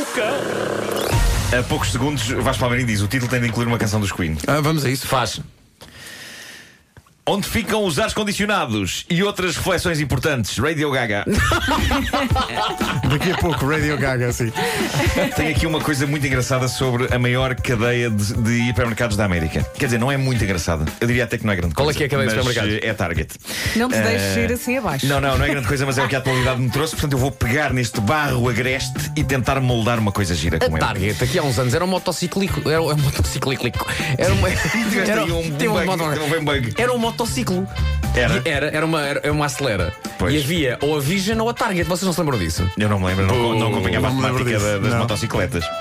O cão. A poucos segundos, Vasco Palmeirinho diz: o título tem de incluir uma canção dos Queen. Ah, vamos a isso. Faz. Onde ficam os ares condicionados e outras reflexões importantes. Radio Gaga. Daqui a pouco, Radio Gaga, sim. Tem aqui uma coisa muito engraçada sobre a maior cadeia de, de hipermercados da América. Quer dizer, não é muito engraçada. Eu diria até que não é grande Qual é coisa. que é a cadeia de mas, supermercados? eh, É Target. Não te deixes Eh, ir assim abaixo. Não, não, não é grande coisa, mas é o que a atualidade me trouxe. Portanto, eu vou pegar neste barro agreste e tentar moldar uma coisa gira A como ele. Target, aqui há uns anos, era um motociclico. Era um motociclico. Era. Tiveste Era, aí um bug, motor- não foi um bug. era um motociclo. Era? E Era, era uma, era uma acelera. Pois. E havia ou a Vision ou a Target. Vocês não se lembram disso? Eu não me lembro, não, não acompanhava a não me lembro temática disso, da- das não. motocicletas.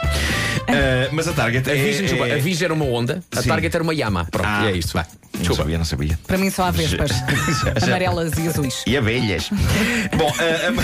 Ah, mas a Target A é, Vision, desculpa, é- a Vision era uma Honda, a Sim. Target era uma Yamaha. Pronto, Ah, e é isto. Vá. Não Desculpa. sabia, não sabia. Para mim só há vespas. Já- já- Amarelas e azuis. E abelhas. Bom, a, a ma-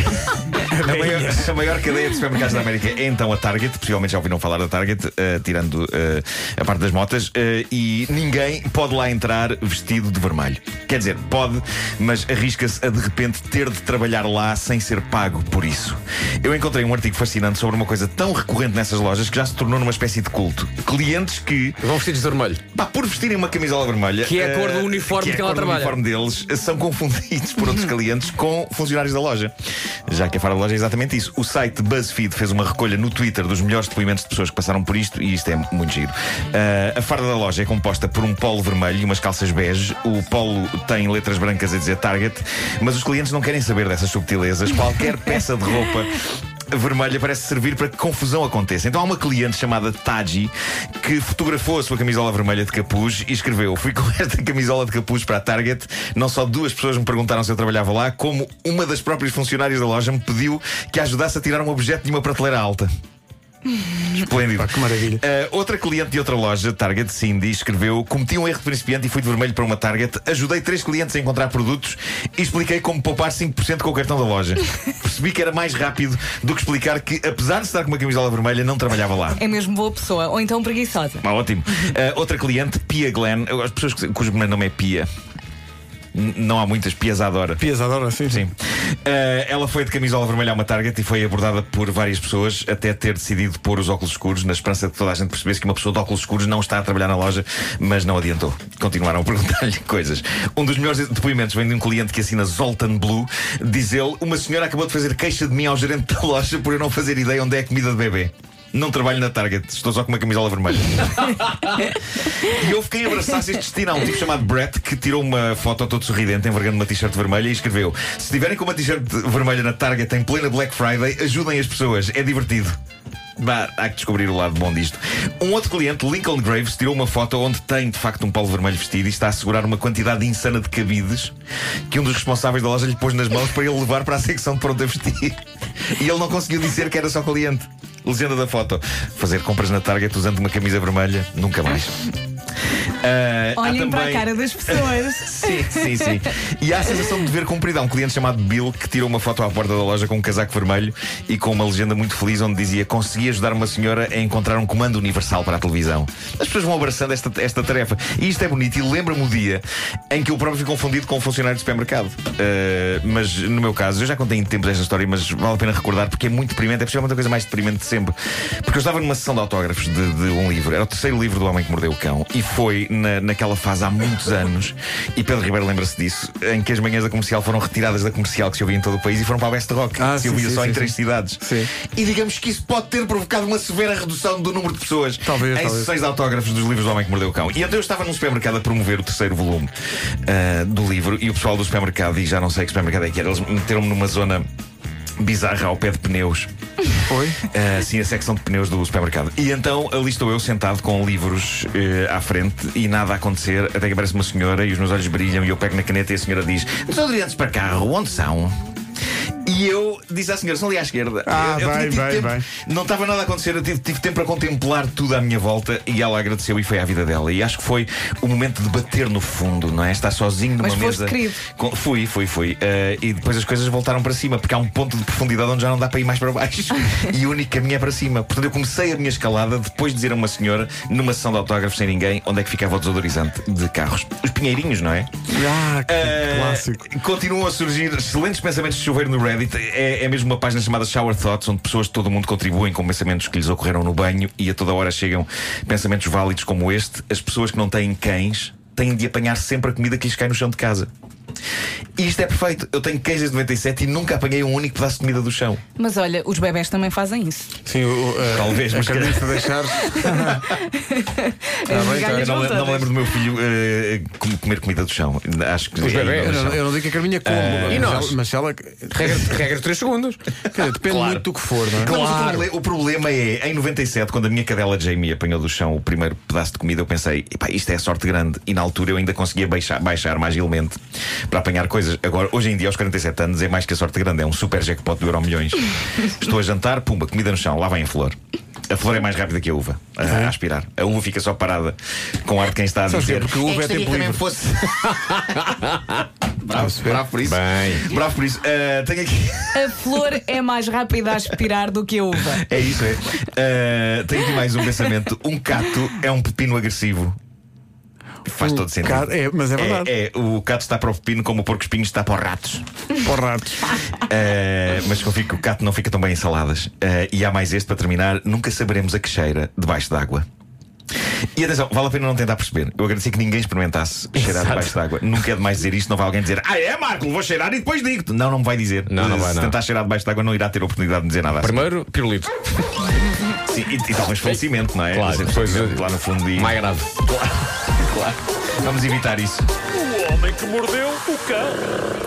a maior, a maior cadeia de supermercados da América é então a Target. Possivelmente já ouviram falar da Target, eh, tirando eh, a parte das motas. eh, e ninguém pode lá entrar vestido de vermelho. Quer dizer, pode, mas arrisca-se a de repente ter de trabalhar lá sem ser pago por isso. Eu encontrei um artigo fascinante sobre uma coisa tão recorrente nessas lojas que já se tornou numa espécie de culto. Clientes que Vão vestidos de vermelho. Pá, por vestirem uma camisola vermelha. Que é a cor do uniforme que é que a ela cor do trabalha. uniforme deles, são confundidos por outros clientes com funcionários da loja. Já que a fora da loja é exatamente isso. O site BuzzFeed fez uma recolha no Twitter dos melhores depoimentos de pessoas que passaram por isto e isto é muito giro. Eh, a farda da loja é composta por um polo vermelho e umas calças bege. O polo tem letras brancas a dizer Target, mas os clientes não querem saber dessas subtilezas. Qualquer peça de roupa vermelha parece servir para que confusão aconteça. Então há uma cliente chamada Taji que fotografou a sua camisola vermelha de capuz e escreveu: Fui com esta camisola de capuz para a Target. Não só duas pessoas me perguntaram se eu trabalhava lá, como uma das próprias funcionárias da loja me pediu que a ajudasse a tirar um objeto de uma prateleira alta. Esplêndido. Pá, que maravilha. Uh, outra cliente de outra loja, Target Cindy, escreveu: Cometi um erro de principiante e fui de vermelho para uma Target. Ajudei três clientes a encontrar produtos e expliquei como poupar 5% com o cartão da loja. Percebi que era mais rápido do que explicar que, apesar de estar com uma camisola vermelha, não trabalhava lá. É mesmo boa pessoa, ou então preguiçosa. Ah, ótimo. Uh, outra cliente, Pia Glenn, as pessoas cujo primeiro nome é Pia. Não há muitas, Pias adora. Pias adora, sim, Sim. Eh, ela foi de camisola vermelha a uma Target e foi abordada por várias pessoas até ter decidido pôr os óculos escuros, na esperança de que toda a gente percebesse que uma pessoa de óculos escuros não está a trabalhar na loja, mas não adiantou. Continuaram a perguntar-lhe coisas. Um dos melhores depoimentos vem de um cliente que assina Zoltan Blue. Diz ele: Uma senhora acabou de fazer queixa de mim ao gerente da loja por eu não fazer ideia onde é a comida de bebê. Não trabalho na Target, estou só com uma camisola vermelha. E houve quem abraçasse este destino. Há um tipo chamado Brett que tirou uma foto todo sorridente, envergando uma t-shirt vermelha e escreveu: Se estiverem com uma t-shirt vermelha na Target em plena Black Friday, ajudem as pessoas, é divertido. Bah, há que descobrir o lado bom disto. Um outro cliente, Lincoln Graves, tirou uma foto onde tem de facto um polo vermelho vestido e está a segurar uma quantidade insana de cabides que um dos responsáveis da loja lhe pôs nas mãos para ele levar para a secção de pronto a vestir. E ele não conseguiu dizer que era só cliente. Legenda da foto: Fazer compras na Target usando uma camisa vermelha, nunca mais. Há Olhem para a também- cara das pessoas. Sim, sim, sim. E há a sensação de dever cumprido. Há um cliente chamado Bill que tirou uma foto à porta da loja com um casaco vermelho e com uma legenda muito feliz onde dizia: Consegui ajudar uma senhora a encontrar um comando universal para a televisão. As pessoas vão abraçando esta, esta tarefa. E isto é bonito e lembra-me o dia em que eu próprio fui confundido com um funcionário de supermercado. Uh, mas no meu caso, eu já contei em tempo esta história, mas vale a pena recordar porque é muito deprimente. É possivelmente a coisa mais deprimente de sempre. Porque eu estava numa sessão de autógrafos de, de um livro, era o terceiro livro do Homem que Mordeu o Cão, e foi na, naquela fase há muitos anos, e Pedro Ribeiro lembra-se disso, em que as manhãs da comercial foram retiradas da comercial que se ouvia em todo o país e foram para a Best Rock, Ah, que se ouvia sim, só sim, em sim. três cidades. Sim. E digamos que isso pode ter provocado uma severa redução do número de pessoas Talvez, em talvez. sessões de autógrafos dos livros do Homem que Mordeu o Cão. E então eu estava num supermercado a promover o terceiro volume ah, do livro e o pessoal do supermercado, e já não sei que supermercado é que era, eles meteram-me numa zona bizarra ao pé de pneus. Foi? Uh, sim, a secção de pneus do supermercado. E então ali estou eu sentado com livros eh, à frente e nada a acontecer, até que aparece uma senhora e os meus olhos brilham e eu pego na caneta e a senhora diz: Desodorantes para carro, onde são? E eu disse à senhora, são ali à esquerda. Ah, eu, eu bem, bem, tempo- bem. Não estava nada a acontecer, eu tive, tive tempo para contemplar tudo à minha volta e ela agradeceu e foi à vida dela. E acho que foi o momento de bater no fundo, não é? Estar sozinho numa Mas mesa. querido. Com- fui, fui, fui. Eh, e depois as coisas voltaram para cima, porque há um ponto de profundidade onde já não dá para ir mais para baixo. e o único caminho é para cima. Portanto, eu comecei a minha escalada depois de dizer a uma senhora, numa sessão de autógrafos sem ninguém, onde é que ficava o desodorizante de carros. Os pinheirinhos, não é? Ah, que Eh, clássico. Continuam a surgir excelentes pensamentos de chuveiro no Reddit Reddit é, é mesmo uma página chamada Shower Thoughts, onde pessoas de todo o mundo contribuem com pensamentos que lhes ocorreram no banho e a toda hora chegam pensamentos válidos como este. As pessoas que não têm cães têm de apanhar sempre a comida que lhes cai no chão de casa. E isto é perfeito. Eu tenho cães desde 97 e nunca apanhei um único pedaço de comida do chão. Mas olha, os bebés também fazem isso. Sim, o, a- Talvez, mas a carniça deixar. As bem, migalhas então, Eu não, não me lembro do meu filho eh, com- comer comida do chão. Acho que Os é bebés? Eu não, eu não digo que a Carminha como, mas, e nós? ela- mas se ela. Regra, regra de 3 segundos. Quer dizer, depende Claro. muito do que for, não é? Não, mas o Claro. o problema é, em 97, quando a minha cadela Jamie apanhou do chão o primeiro pedaço de comida, eu pensei, "Epá, isto é sorte grande. E na altura eu ainda conseguia baixar, baixar mais agilmente para apanhar coisas. Agora, hoje em dia, aos 47 anos, é mais que a sorte grande, é um super jackpot de euro milhões. Estou a jantar, pumba, comida no chão, lá vem a flor. A flor é mais rápida que a uva a, a aspirar. A uva fica só parada com ar de quem está a dizer. Porque a uva é "Esta aqui tempo livre." fosse. bravo, bravo por isso. Bem. Bravo por isso. Ah, tenho aqui. A flor é mais rápida a aspirar do que a uva. É isso, é. Ah, tenho aqui mais um pensamento. Um cato é um pepino agressivo. Faz O todo sentido. cato- é, mas é verdade. É, é, o cato está para o pepino como o porco espinho está para os ratos. Por ratos. Ah, mas confio que o cato não fica tão bem em saladas. Ah, e há mais este para terminar: nunca saberemos a que cheira debaixo d'água. E atenção, vale a pena não tentar perceber. Eu agradeci que ninguém experimentasse cheirar Exato. debaixo d'água. Nunca é demais dizer isto, não vai alguém dizer Ah, é Marco, vou cheirar e depois digo-te. Não, não me vai dizer. Não, não Se vai, não. tentar cheirar debaixo d'água, não irá ter oportunidade de dizer nada. assim. Primeiro, pirulito. Sim, e, e talvez falecimento, não é? Claro, depois, lá no fundo e... Mais grave. Claro. Vamos evitar isso. O homem que mordeu o cão.